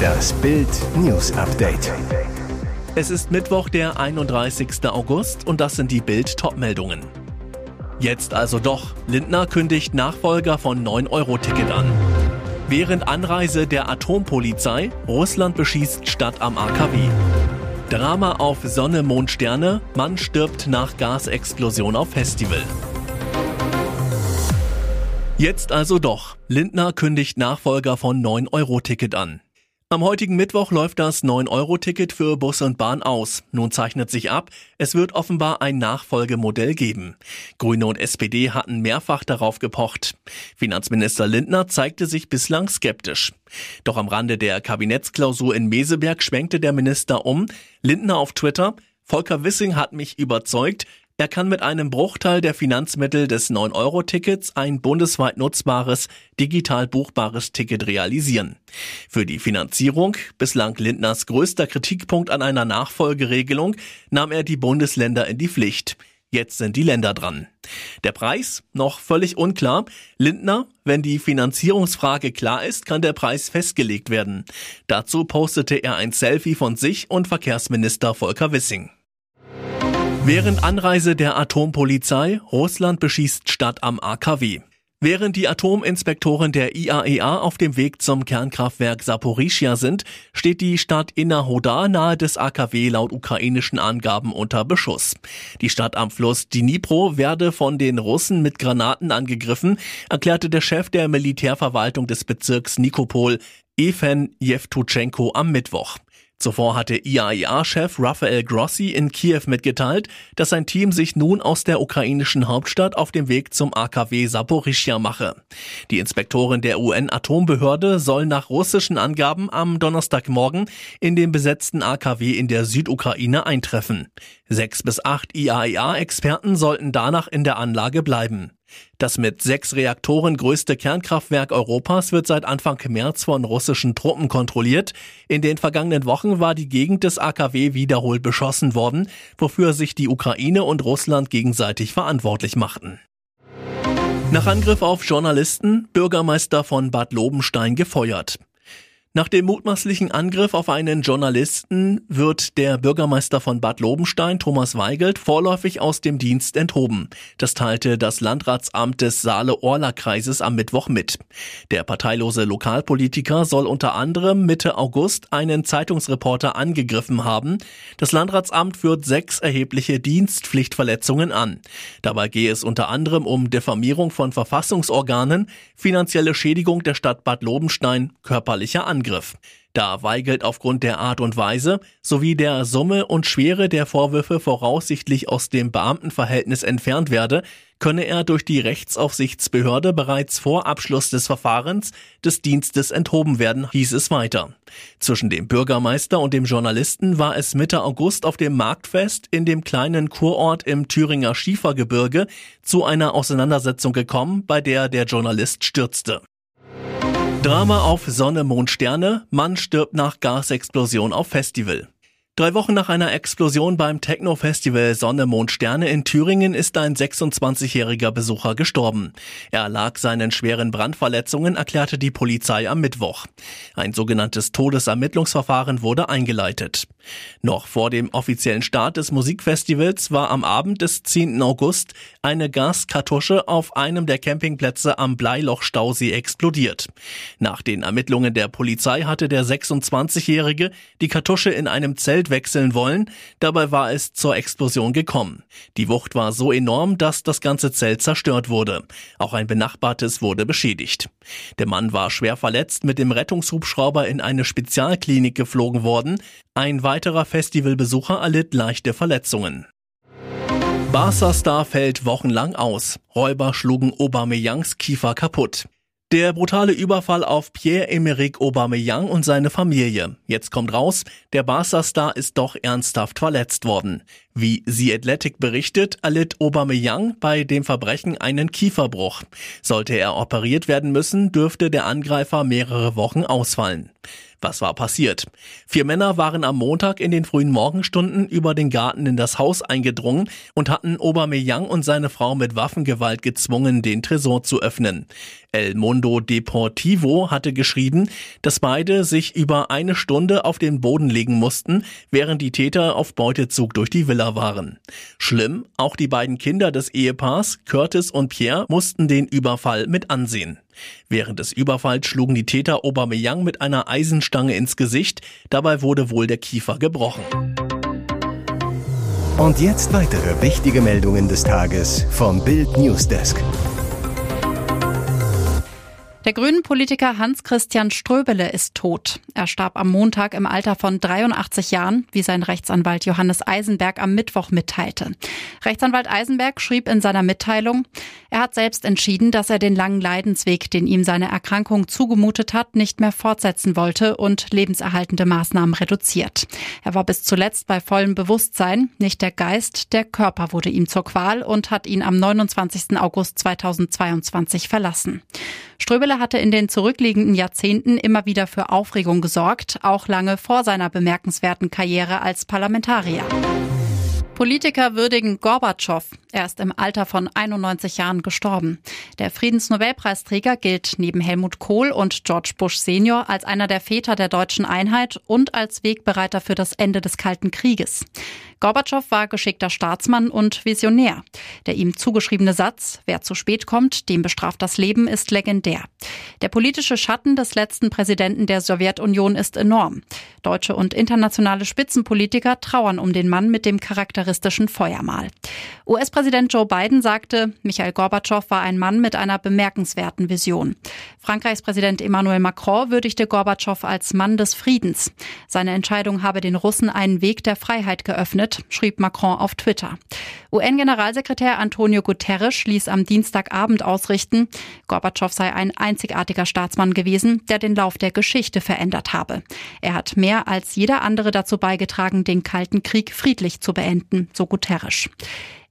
Das Bild News Update. Es ist Mittwoch, der 31. August und das sind die Bild Topmeldungen. Jetzt also doch. Lindner kündigt Nachfolger von 9-Euro-Ticket an. Während Anreise der Atompolizei, Russland beschießt Stadt am AKW. Drama auf Sonne, Mond, Sterne, Mann stirbt nach Gasexplosion auf Festival. Jetzt also doch. Lindner kündigt Nachfolger von 9-Euro-Ticket an. Am heutigen Mittwoch läuft das 9-Euro-Ticket für Bus und Bahn aus. Nun zeichnet sich ab, es wird offenbar ein Nachfolgemodell geben. Grüne und SPD hatten mehrfach darauf gepocht. Finanzminister Lindner zeigte sich bislang skeptisch. Doch am Rande der Kabinettsklausur in Meseberg schwenkte der Minister um. Lindner auf Twitter, Volker Wissing hat mich überzeugt, er kann mit einem Bruchteil der Finanzmittel des 9-Euro-Tickets ein bundesweit nutzbares, digital buchbares Ticket realisieren. Für die Finanzierung, bislang Lindners größter Kritikpunkt an einer Nachfolgeregelung, nahm er die Bundesländer in die Pflicht. Jetzt sind die Länder dran. Der Preis? Noch völlig unklar. Lindner, wenn die Finanzierungsfrage klar ist, kann der Preis festgelegt werden. Dazu postete er ein Selfie von sich und Verkehrsminister Volker Wissing. Während Anreise der Atompolizei, Russland beschießt Stadt am AKW. Während die Atominspektoren der IAEA auf dem Weg zum Kernkraftwerk Saporischia sind, steht die Stadt Innerhodar nahe des AKW laut ukrainischen Angaben unter Beschuss. Die Stadt am Fluss Dnipro werde von den Russen mit Granaten angegriffen, erklärte der Chef der Militärverwaltung des Bezirks Nikopol, Efen Jewtuschenko am Mittwoch. Zuvor hatte IAEA-Chef Rafael Grossi in Kiew mitgeteilt, dass sein Team sich nun aus der ukrainischen Hauptstadt auf dem Weg zum AKW Saporischia mache. Die Inspektorin der UN-Atombehörde soll nach russischen Angaben am Donnerstagmorgen in den besetzten AKW in der Südukraine eintreffen. Sechs bis acht IAEA-Experten sollten danach in der Anlage bleiben. Das mit sechs Reaktoren größte Kernkraftwerk Europas wird seit Anfang März von russischen Truppen kontrolliert. In den vergangenen Wochen war die Gegend des AKW wiederholt beschossen worden, wofür sich die Ukraine und Russland gegenseitig verantwortlich machten. Nach Angriff auf Journalisten, Bürgermeister von Bad Lobenstein gefeuert. Nach dem mutmaßlichen Angriff auf einen Journalisten wird der Bürgermeister von Bad Lobenstein, Thomas Weigelt, vorläufig aus dem Dienst enthoben. Das teilte das Landratsamt des Saale-Orla-Kreises am Mittwoch mit. Der parteilose Lokalpolitiker soll unter anderem Mitte August einen Zeitungsreporter angegriffen haben. Das Landratsamt führt sechs erhebliche Dienstpflichtverletzungen an. Dabei gehe es unter anderem um Diffamierung von Verfassungsorganen, finanzielle Schädigung der Stadt Bad Lobenstein, körperlicher Angriff. Angriff. Da Weigelt aufgrund der Art und Weise sowie der Summe und Schwere der Vorwürfe voraussichtlich aus dem Beamtenverhältnis entfernt werde, könne er durch die Rechtsaufsichtsbehörde bereits vor Abschluss des Verfahrens des Dienstes enthoben werden, hieß es weiter. Zwischen dem Bürgermeister und dem Journalisten war es Mitte August auf dem Marktfest in dem kleinen Kurort im Thüringer Schiefergebirge zu einer Auseinandersetzung gekommen, bei der der Journalist stürzte. Drama auf Sonne, Mond, Sterne. Mann stirbt nach Gasexplosion auf Festival. Drei Wochen nach einer Explosion beim Techno-Festival Sonne, Mond, Sterne in Thüringen ist ein 26-jähriger Besucher gestorben. Er lag seinen schweren Brandverletzungen, erklärte die Polizei am Mittwoch. Ein sogenanntes Todesermittlungsverfahren wurde eingeleitet. Noch vor dem offiziellen Start des Musikfestivals war am Abend des 10. August eine Gaskartusche auf einem der Campingplätze am Bleiloch-Stausee explodiert. Nach den Ermittlungen der Polizei hatte der 26-Jährige die Kartusche in einem Zelt wechseln wollen. Dabei war es zur Explosion gekommen. Die Wucht war so enorm, dass das ganze Zelt zerstört wurde. Auch ein benachbartes wurde beschädigt. Der Mann war schwer verletzt mit dem Rettungshubschrauber in eine Spezialklinik geflogen worden. Ein weiterer Festivalbesucher erlitt leichte Verletzungen. Barca-Star fällt wochenlang aus. Räuber schlugen Aubameyangs Kiefer kaputt. Der brutale Überfall auf Pierre-Emerick Aubameyang und seine Familie. Jetzt kommt raus, der Barca-Star ist doch ernsthaft verletzt worden. Wie The Athletic berichtet, erlitt Aubameyang bei dem Verbrechen einen Kieferbruch. Sollte er operiert werden müssen, dürfte der Angreifer mehrere Wochen ausfallen. Was war passiert? Vier Männer waren am Montag in den frühen Morgenstunden über den Garten in das Haus eingedrungen und hatten Aubameyang und seine Frau mit Waffengewalt gezwungen, den Tresor zu öffnen. El Mundo Deportivo hatte geschrieben, dass beide sich über eine Stunde auf den Boden legen mussten, während die Täter auf Beutezug durch die Villa waren. Schlimm, auch die beiden Kinder des Ehepaars, Curtis und Pierre, mussten den Überfall mit ansehen. Während des Überfalls schlugen die Täter Aubameyang mit einer Eisenstange ins Gesicht, dabei wurde wohl der Kiefer gebrochen. Und jetzt weitere wichtige Meldungen des Tages vom Bild Newsdesk. Der grünen Politiker Hans-Christian Ströbele ist tot. Er starb am Montag im Alter von 83 Jahren, wie sein Rechtsanwalt Johannes Eisenberg am Mittwoch mitteilte. Rechtsanwalt Eisenberg schrieb in seiner Mitteilung, er hat selbst entschieden, dass er den langen Leidensweg, den ihm seine Erkrankung zugemutet hat, nicht mehr fortsetzen wollte und lebenserhaltende Maßnahmen reduziert. Er war bis zuletzt bei vollem Bewusstsein, nicht der Geist, der Körper wurde ihm zur Qual und hat ihn am 29. August 2022 verlassen. Ströbele hatte in den zurückliegenden Jahrzehnten immer wieder für Aufregung gesorgt, auch lange vor seiner bemerkenswerten Karriere als Parlamentarier. Politiker würdigen Gorbatschow. Er ist im Alter von 91 Jahren gestorben. Der Friedensnobelpreisträger gilt neben Helmut Kohl und George Bush Senior als einer der Väter der deutschen Einheit und als Wegbereiter für das Ende des Kalten Krieges. Gorbatschow war geschickter Staatsmann und Visionär. Der ihm zugeschriebene Satz, wer zu spät kommt, dem bestraft das Leben, ist legendär. Der politische Schatten des letzten Präsidenten der Sowjetunion ist enorm. Deutsche und internationale Spitzenpolitiker trauern um den Mann mit dem charakteristischen Feuermal. US-Präsident Joe Biden sagte, Michael Gorbatschow war ein Mann mit einer bemerkenswerten Vision. Frankreichs Präsident Emmanuel Macron würdigte Gorbatschow als Mann des Friedens. Seine Entscheidung habe den Russen einen Weg der Freiheit geöffnet schrieb Macron auf Twitter. UN-Generalsekretär Antonio Guterres ließ am Dienstagabend ausrichten, Gorbatschow sei ein einzigartiger Staatsmann gewesen, der den Lauf der Geschichte verändert habe. Er hat mehr als jeder andere dazu beigetragen, den Kalten Krieg friedlich zu beenden, so Guterres.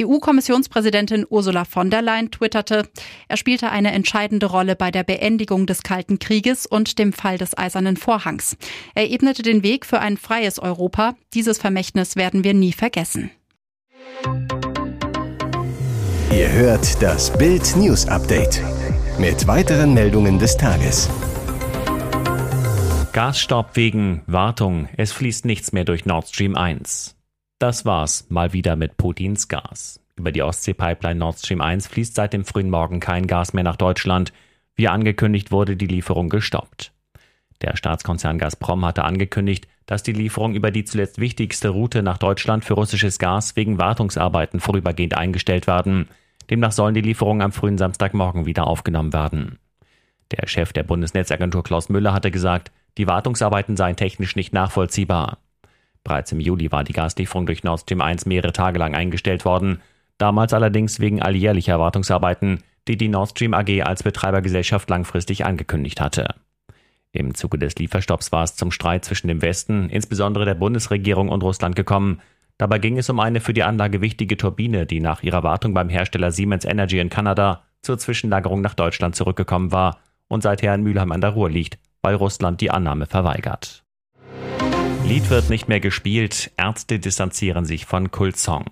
EU-Kommissionspräsidentin Ursula von der Leyen twitterte, er spielte eine entscheidende Rolle bei der Beendigung des Kalten Krieges und dem Fall des Eisernen Vorhangs. Er ebnete den Weg für ein freies Europa. Dieses Vermächtnis werden wir nie vergessen. Ihr hört das Bild News Update mit weiteren Meldungen des Tages. Gasstopp wegen Wartung. Es fließt nichts mehr durch Nord Stream 1. Das war's mal wieder mit Putins Gas. Über die Ostsee-Pipeline Nord Stream 1 fließt seit dem frühen Morgen kein Gas mehr nach Deutschland. Wie angekündigt wurde die Lieferung gestoppt. Der Staatskonzern Gazprom hatte angekündigt, dass die Lieferung über die zuletzt wichtigste Route nach Deutschland für russisches Gas wegen Wartungsarbeiten vorübergehend eingestellt werden. Demnach sollen die Lieferungen am frühen Samstagmorgen wieder aufgenommen werden. Der Chef der Bundesnetzagentur Klaus Müller hatte gesagt, die Wartungsarbeiten seien technisch nicht nachvollziehbar. Bereits im Juli war die Gaslieferung durch Nord Stream 1 mehrere Tage lang eingestellt worden, damals allerdings wegen alljährlicher Wartungsarbeiten, die die Nord Stream AG als Betreibergesellschaft langfristig angekündigt hatte. Im Zuge des Lieferstopps war es zum Streit zwischen dem Westen, insbesondere der Bundesregierung und Russland gekommen. Dabei ging es um eine für die Anlage wichtige Turbine, die nach ihrer Wartung beim Hersteller Siemens Energy in Kanada zur Zwischenlagerung nach Deutschland zurückgekommen war und seither in Mülheim an der Ruhr liegt, weil Russland die Annahme verweigert. Lied wird nicht mehr gespielt, Ärzte distanzieren sich von Kultsong.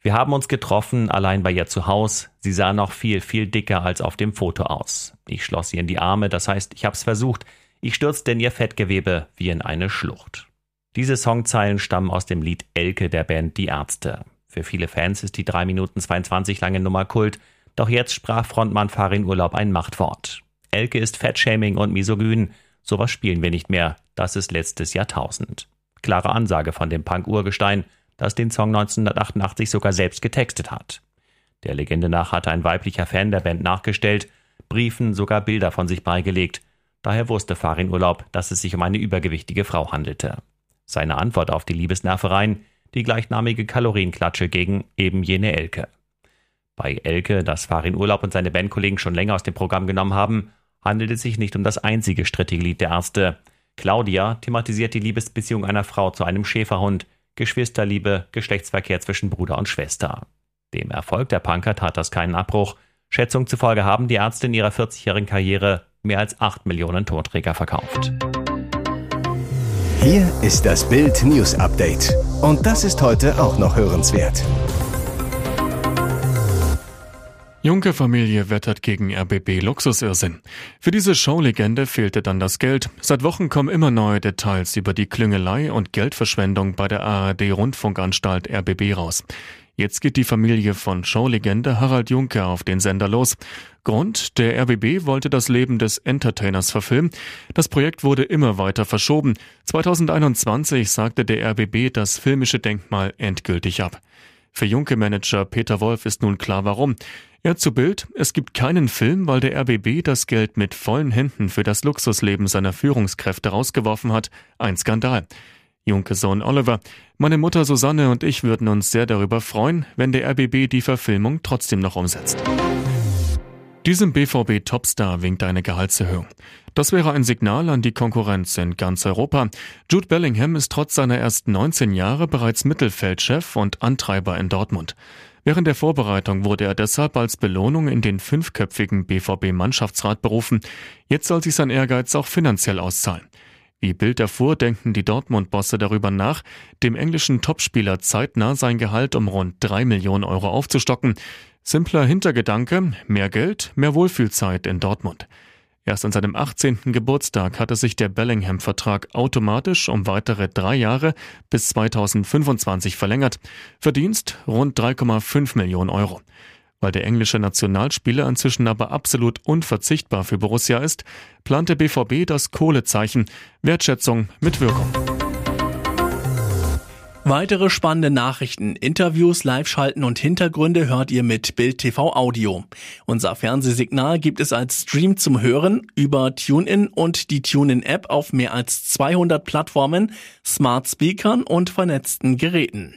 Wir haben uns getroffen, allein bei ihr zu Haus. Sie sah noch viel, viel dicker als auf dem Foto aus. Ich schloss sie in die Arme, das heißt, ich hab's versucht. Ich stürzte in ihr Fettgewebe wie in eine Schlucht. Diese Songzeilen stammen aus dem Lied Elke der Band Die Ärzte. Für viele Fans ist die 3 Minuten 22 lange Nummer Kult, doch jetzt sprach Frontmann Farin Urlaub ein Machtwort. Elke ist Fettshaming und misogyn, Sowas spielen wir nicht mehr. Das ist letztes Jahrtausend. Klare Ansage von dem Punk-Urgestein, das den Song 1988 sogar selbst getextet hat. Der Legende nach hatte ein weiblicher Fan der Band nachgestellt, Briefen sogar Bilder von sich beigelegt. Daher wusste Farin Urlaub, dass es sich um eine übergewichtige Frau handelte. Seine Antwort auf die Liebesnervereien, die gleichnamige Kalorienklatsche gegen eben jene Elke. Bei Elke, das Farin Urlaub und seine Bandkollegen schon länger aus dem Programm genommen haben, handelt es sich nicht um das einzige strittige Lied der Ärzte. Claudia thematisiert die Liebesbeziehung einer Frau zu einem Schäferhund, Geschwisterliebe, Geschlechtsverkehr zwischen Bruder und Schwester. Dem Erfolg der Punker tat das keinen Abbruch. Schätzung zufolge haben die Ärzte in ihrer 40-jährigen Karriere mehr als 8 Millionen Tonträger verkauft. Hier ist das Bild News Update. Und das ist heute auch noch hörenswert. Juncker-Familie wettert gegen RBB Luxusirrsinn. Für diese Showlegende fehlte dann das Geld. Seit Wochen kommen immer neue Details über die Klüngelei und Geldverschwendung bei der ARD-Rundfunkanstalt RBB raus. Jetzt geht die Familie von Showlegende Harald Juncker auf den Sender los. Grund, der RBB wollte das Leben des Entertainers verfilmen. Das Projekt wurde immer weiter verschoben. 2021 sagte der RBB das filmische Denkmal endgültig ab. Für Junke-Manager Peter Wolf ist nun klar warum. Er zu Bild, es gibt keinen Film, weil der RBB das Geld mit vollen Händen für das Luxusleben seiner Führungskräfte rausgeworfen hat. Ein Skandal. Junke Sohn Oliver, meine Mutter Susanne und ich würden uns sehr darüber freuen, wenn der RBB die Verfilmung trotzdem noch umsetzt. Diesem BVB-Topstar winkt eine Gehaltserhöhung. Das wäre ein Signal an die Konkurrenz in ganz Europa. Jude Bellingham ist trotz seiner erst 19 Jahre bereits Mittelfeldchef und Antreiber in Dortmund. Während der Vorbereitung wurde er deshalb als Belohnung in den fünfköpfigen BVB-Mannschaftsrat berufen. Jetzt soll sich sein Ehrgeiz auch finanziell auszahlen. Wie Bild erfuhr, denken die Dortmund-Bosse darüber nach, dem englischen Topspieler zeitnah sein Gehalt um rund drei Millionen Euro aufzustocken. Simpler Hintergedanke, mehr Geld, mehr Wohlfühlzeit in Dortmund. Erst an seinem 18. Geburtstag hatte sich der Bellingham-Vertrag automatisch um weitere drei Jahre bis 2025 verlängert. Verdienst rund 3,5 Millionen Euro. Weil der englische Nationalspieler inzwischen aber absolut unverzichtbar für Borussia ist, plant der BVB das Kohlezeichen Wertschätzung mit Wirkung. Weitere spannende Nachrichten, Interviews, Live-Schalten und Hintergründe hört ihr mit Bild TV Audio. Unser Fernsehsignal gibt es als Stream zum Hören über TuneIn und die TuneIn-App auf mehr als 200 Plattformen, Smart Speakern und vernetzten Geräten.